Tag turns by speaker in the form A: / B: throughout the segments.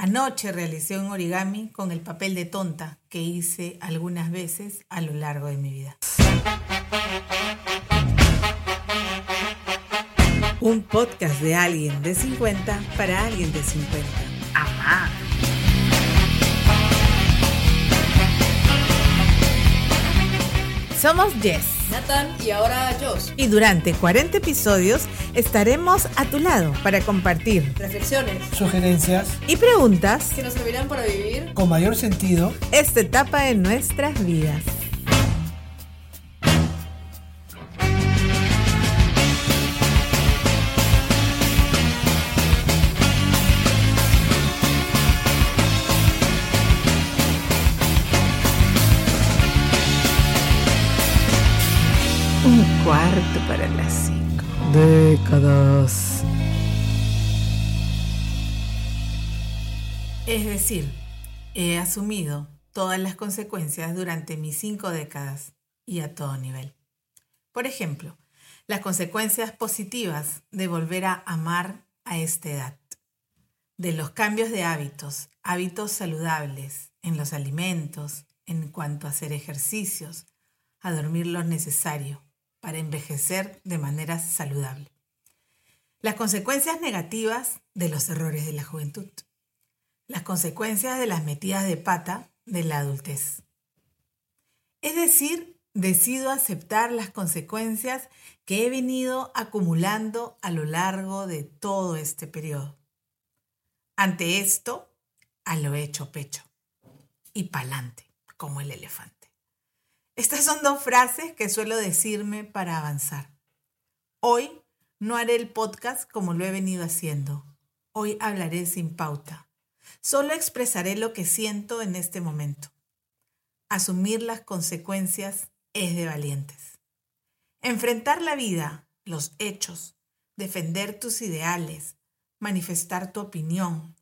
A: Anoche realicé un origami con el papel de tonta que hice algunas veces a lo largo de mi vida. Un podcast de alguien de 50 para alguien de 50. Amá. Somos Jess.
B: Nathan y ahora Josh.
A: Y durante 40 episodios estaremos a tu lado para compartir
B: Reflexiones
C: sugerencias
A: y preguntas
B: que nos servirán para vivir
C: con mayor sentido
A: esta etapa de nuestras vidas. Un cuarto para las cinco. Décadas. Es decir, he asumido todas las consecuencias durante mis cinco décadas y a todo nivel. Por ejemplo, las consecuencias positivas de volver a amar a esta edad, de los cambios de hábitos, hábitos saludables en los alimentos, en cuanto a hacer ejercicios, a dormir lo necesario para envejecer de manera saludable. Las consecuencias negativas de los errores de la juventud las consecuencias de las metidas de pata de la adultez. Es decir, decido aceptar las consecuencias que he venido acumulando a lo largo de todo este periodo. Ante esto, a lo hecho pecho y pa'lante, como el elefante. Estas son dos frases que suelo decirme para avanzar. Hoy no haré el podcast como lo he venido haciendo. Hoy hablaré sin pauta Solo expresaré lo que siento en este momento. Asumir las consecuencias es de valientes. Enfrentar la vida, los hechos, defender tus ideales, manifestar tu opinión,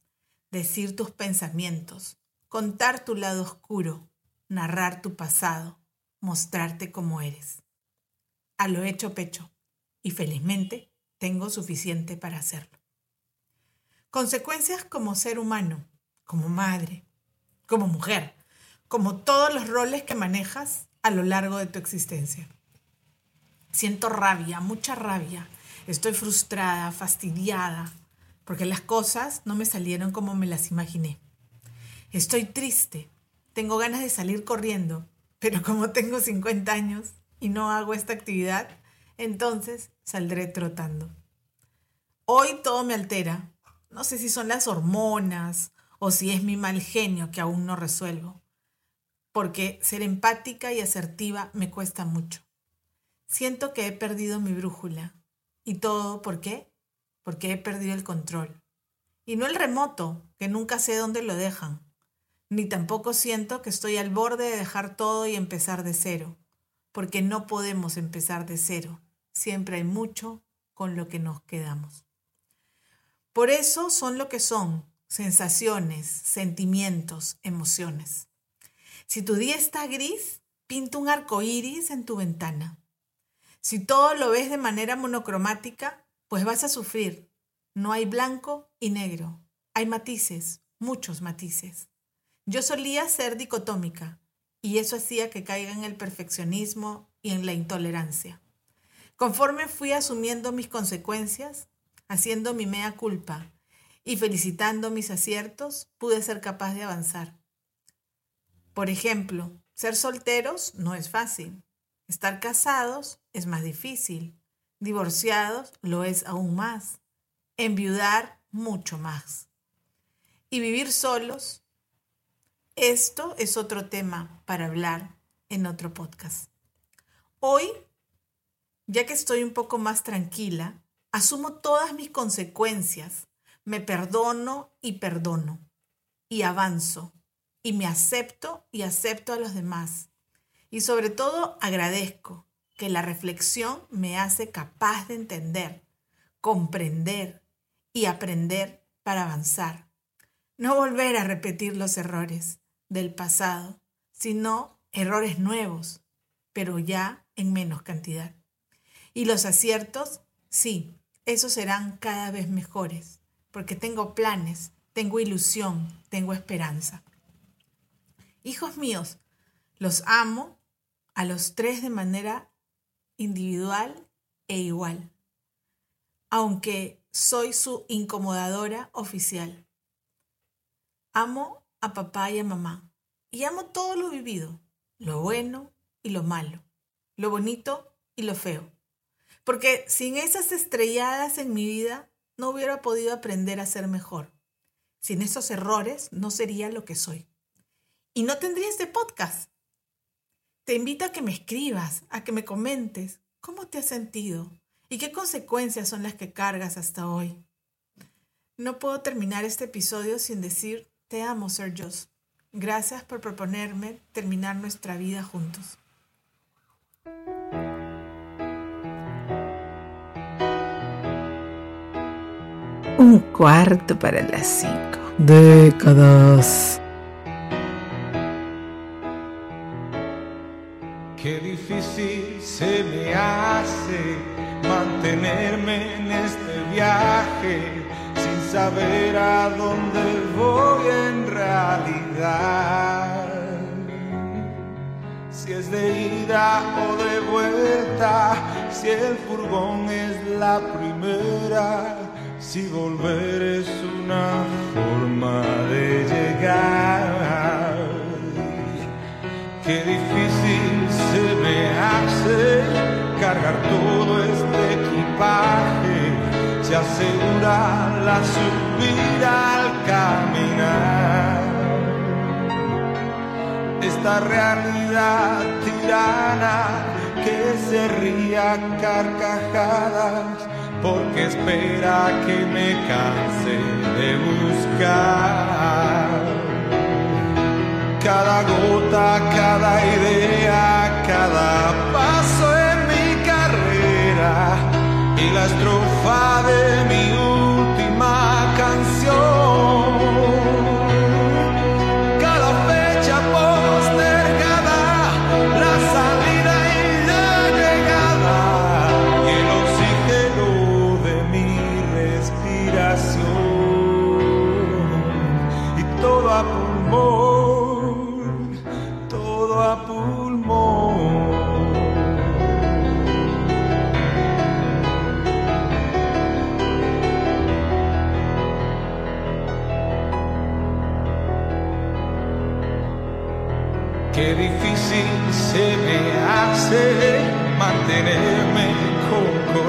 A: decir tus pensamientos, contar tu lado oscuro, narrar tu pasado, mostrarte como eres. A lo hecho pecho, y felizmente tengo suficiente para hacerlo. Consecuencias como ser humano, como madre, como mujer, como todos los roles que manejas a lo largo de tu existencia. Siento rabia, mucha rabia. Estoy frustrada, fastidiada, porque las cosas no me salieron como me las imaginé. Estoy triste, tengo ganas de salir corriendo, pero como tengo 50 años y no hago esta actividad, entonces saldré trotando. Hoy todo me altera, no sé si son las hormonas o si es mi mal genio que aún no resuelvo, porque ser empática y asertiva me cuesta mucho. Siento que he perdido mi brújula. ¿Y todo por qué? Porque he perdido el control. Y no el remoto, que nunca sé dónde lo dejan. Ni tampoco siento que estoy al borde de dejar todo y empezar de cero, porque no podemos empezar de cero. Siempre hay mucho con lo que nos quedamos. Por eso son lo que son, sensaciones, sentimientos, emociones. Si tu día está gris, pinta un arco iris en tu ventana. Si todo lo ves de manera monocromática, pues vas a sufrir. No hay blanco y negro. Hay matices, muchos matices. Yo solía ser dicotómica y eso hacía que caiga en el perfeccionismo y en la intolerancia. Conforme fui asumiendo mis consecuencias, haciendo mi mea culpa y felicitando mis aciertos, pude ser capaz de avanzar. Por ejemplo, ser solteros no es fácil. Estar casados es más difícil. Divorciados lo es aún más. Enviudar mucho más. Y vivir solos, esto es otro tema para hablar en otro podcast. Hoy, ya que estoy un poco más tranquila, Asumo todas mis consecuencias, me perdono y perdono, y avanzo, y me acepto y acepto a los demás. Y sobre todo agradezco que la reflexión me hace capaz de entender, comprender y aprender para avanzar. No volver a repetir los errores del pasado, sino errores nuevos, pero ya en menos cantidad. Y los aciertos, sí, esos serán cada vez mejores, porque tengo planes tengo ilusión, tengo esperanza. Hijos míos, los amo a los tres de manera individual e igual, aunque soy su incomodadora oficial. Amo a papá y a mamá y amo todo lo vivido, lo bueno y lo malo, lo bonito y lo feo. Porque sin esas estrelladas en mi vida no hubiera podido aprender a ser mejor. Sin esos errores no sería lo que soy. Y no tendría este podcast. Te invito a que me escribas, a que me comentes cómo te has sentido y qué consecuencias son las que cargas hasta hoy. No puedo terminar este episodio sin decir te amo, Sir Joss. Gracias por proponerme terminar nuestra vida juntos.
C: Un cuarto para las cinco. Décadas.
D: Qué difícil se me hace mantenerme en este viaje saber a dónde voy en realidad. Si es de ida o de vuelta, si el furgón es la primera si volver es una forma de llegar, qué difícil se me hace cargar todo este equipaje. Se asegura la subida al caminar. Esta realidad tirana que se ría carcajadas porque espera que me canse de buscar.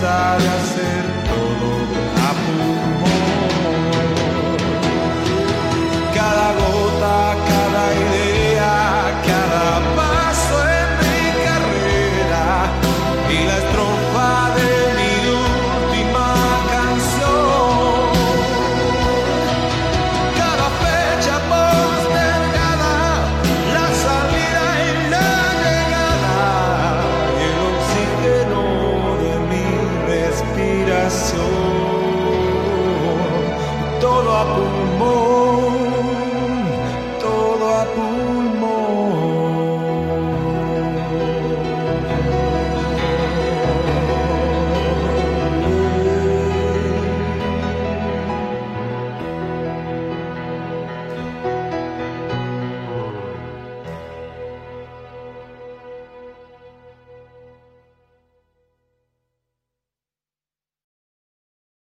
D: de hacer